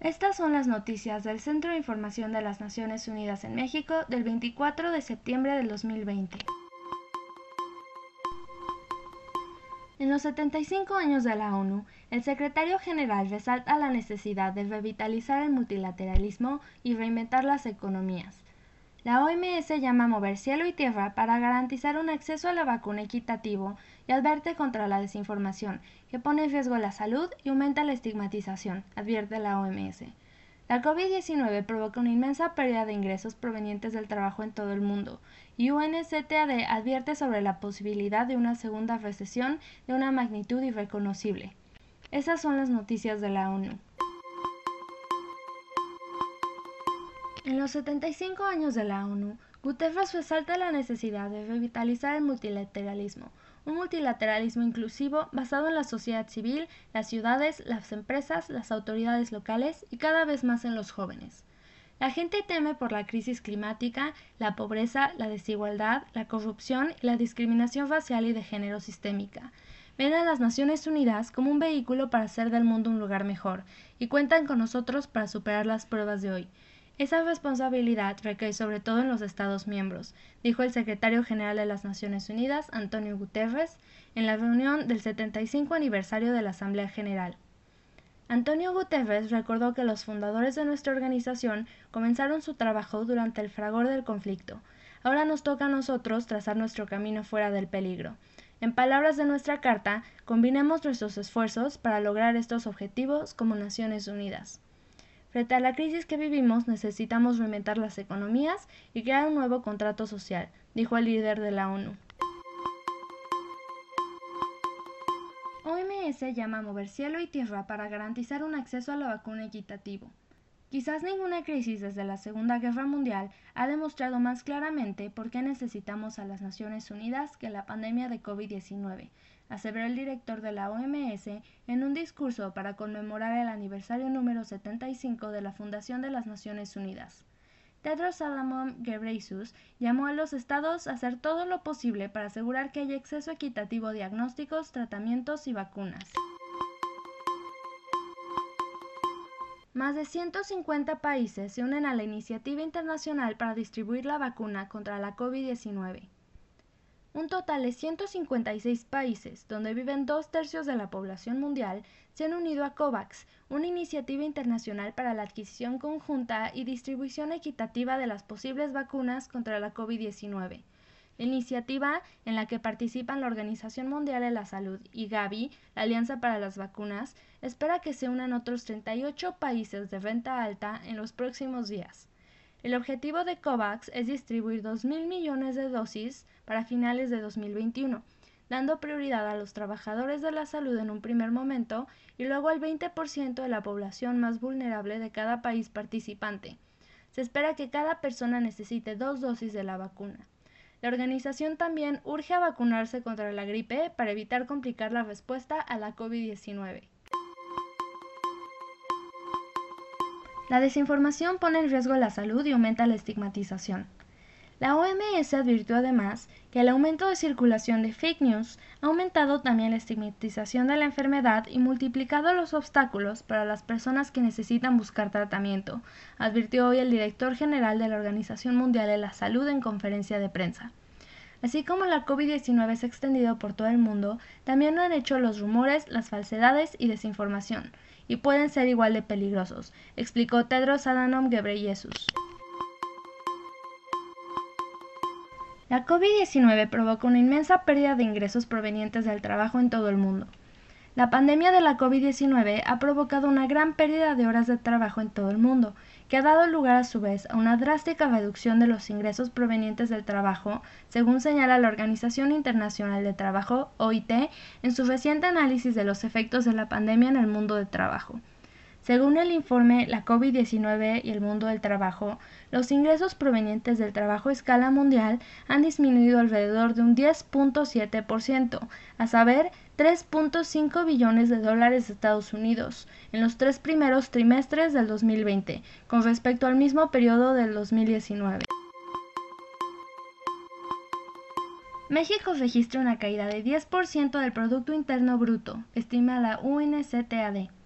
Estas son las noticias del Centro de Información de las Naciones Unidas en México del 24 de septiembre del 2020. En los 75 años de la ONU, el secretario general resalta la necesidad de revitalizar el multilateralismo y reinventar las economías. La OMS llama a mover cielo y tierra para garantizar un acceso a la vacuna equitativo y advierte contra la desinformación, que pone en riesgo la salud y aumenta la estigmatización, advierte la OMS. La COVID-19 provoca una inmensa pérdida de ingresos provenientes del trabajo en todo el mundo, y UNCTAD advierte sobre la posibilidad de una segunda recesión de una magnitud irreconocible. Esas son las noticias de la ONU. En los 75 años de la ONU, Guterres resalta la necesidad de revitalizar el multilateralismo, un multilateralismo inclusivo basado en la sociedad civil, las ciudades, las empresas, las autoridades locales y cada vez más en los jóvenes. La gente teme por la crisis climática, la pobreza, la desigualdad, la corrupción y la discriminación racial y de género sistémica. Ven a las Naciones Unidas como un vehículo para hacer del mundo un lugar mejor y cuentan con nosotros para superar las pruebas de hoy. Esa responsabilidad recae sobre todo en los Estados miembros, dijo el secretario general de las Naciones Unidas, Antonio Guterres, en la reunión del 75 aniversario de la Asamblea General. Antonio Guterres recordó que los fundadores de nuestra organización comenzaron su trabajo durante el fragor del conflicto. Ahora nos toca a nosotros trazar nuestro camino fuera del peligro. En palabras de nuestra carta, combinemos nuestros esfuerzos para lograr estos objetivos como Naciones Unidas. Frente a la crisis que vivimos, necesitamos reinventar las economías y crear un nuevo contrato social, dijo el líder de la ONU. OMS llama a mover cielo y tierra para garantizar un acceso a la vacuna equitativo. Quizás ninguna crisis desde la Segunda Guerra Mundial ha demostrado más claramente por qué necesitamos a las Naciones Unidas que la pandemia de COVID-19, aseveró el director de la OMS en un discurso para conmemorar el aniversario número 75 de la Fundación de las Naciones Unidas. Tedros Adhanom Ghebreyesus llamó a los estados a hacer todo lo posible para asegurar que haya acceso equitativo a diagnósticos, tratamientos y vacunas. Más de 150 países se unen a la iniciativa internacional para distribuir la vacuna contra la COVID-19. Un total de 156 países, donde viven dos tercios de la población mundial, se han unido a COVAX, una iniciativa internacional para la adquisición conjunta y distribución equitativa de las posibles vacunas contra la COVID-19. La iniciativa, en la que participan la Organización Mundial de la Salud y Gavi, la Alianza para las Vacunas, espera que se unan otros 38 países de renta alta en los próximos días. El objetivo de COVAX es distribuir 2.000 millones de dosis para finales de 2021, dando prioridad a los trabajadores de la salud en un primer momento y luego al 20% de la población más vulnerable de cada país participante. Se espera que cada persona necesite dos dosis de la vacuna. La organización también urge a vacunarse contra la gripe para evitar complicar la respuesta a la COVID-19. La desinformación pone en riesgo la salud y aumenta la estigmatización. La OMS advirtió además que el aumento de circulación de fake news ha aumentado también la estigmatización de la enfermedad y multiplicado los obstáculos para las personas que necesitan buscar tratamiento, advirtió hoy el director general de la Organización Mundial de la Salud en conferencia de prensa. Así como la COVID-19 se ha extendido por todo el mundo, también lo han hecho los rumores, las falsedades y desinformación, y pueden ser igual de peligrosos, explicó Tedros Adhanom Ghebreyesus. La COVID-19 provoca una inmensa pérdida de ingresos provenientes del trabajo en todo el mundo. La pandemia de la COVID-19 ha provocado una gran pérdida de horas de trabajo en todo el mundo, que ha dado lugar a su vez a una drástica reducción de los ingresos provenientes del trabajo, según señala la Organización Internacional de Trabajo, OIT, en su reciente análisis de los efectos de la pandemia en el mundo del trabajo. Según el informe La COVID-19 y el mundo del trabajo, los ingresos provenientes del trabajo a escala mundial han disminuido alrededor de un 10.7%, a saber 3.5 billones de dólares de Estados Unidos en los tres primeros trimestres del 2020, con respecto al mismo periodo del 2019. México registra una caída de 10% del Producto Interno Bruto, estima la UNCTAD.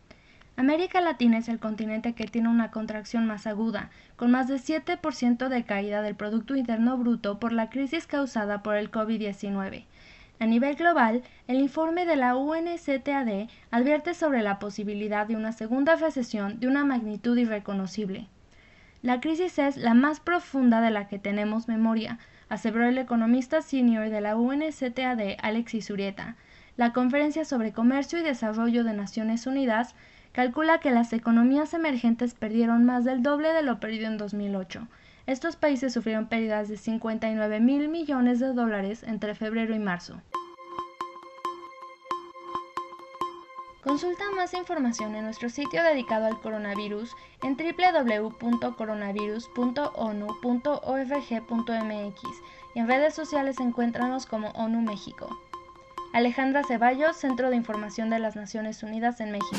América Latina es el continente que tiene una contracción más aguda, con más de 7% de caída del Producto Interno Bruto por la crisis causada por el COVID-19. A nivel global, el informe de la UNCTAD advierte sobre la posibilidad de una segunda recesión de una magnitud irreconocible. La crisis es la más profunda de la que tenemos memoria, aseveró el economista senior de la UNCTAD, Alexis Urieta. La Conferencia sobre Comercio y Desarrollo de Naciones Unidas calcula que las economías emergentes perdieron más del doble de lo perdido en 2008. Estos países sufrieron pérdidas de 59 mil millones de dólares entre febrero y marzo. Consulta más información en nuestro sitio dedicado al coronavirus en www.coronavirus.onu.org.mx y en redes sociales encuéntranos como ONU México. Alejandra Ceballos, Centro de Información de las Naciones Unidas en México.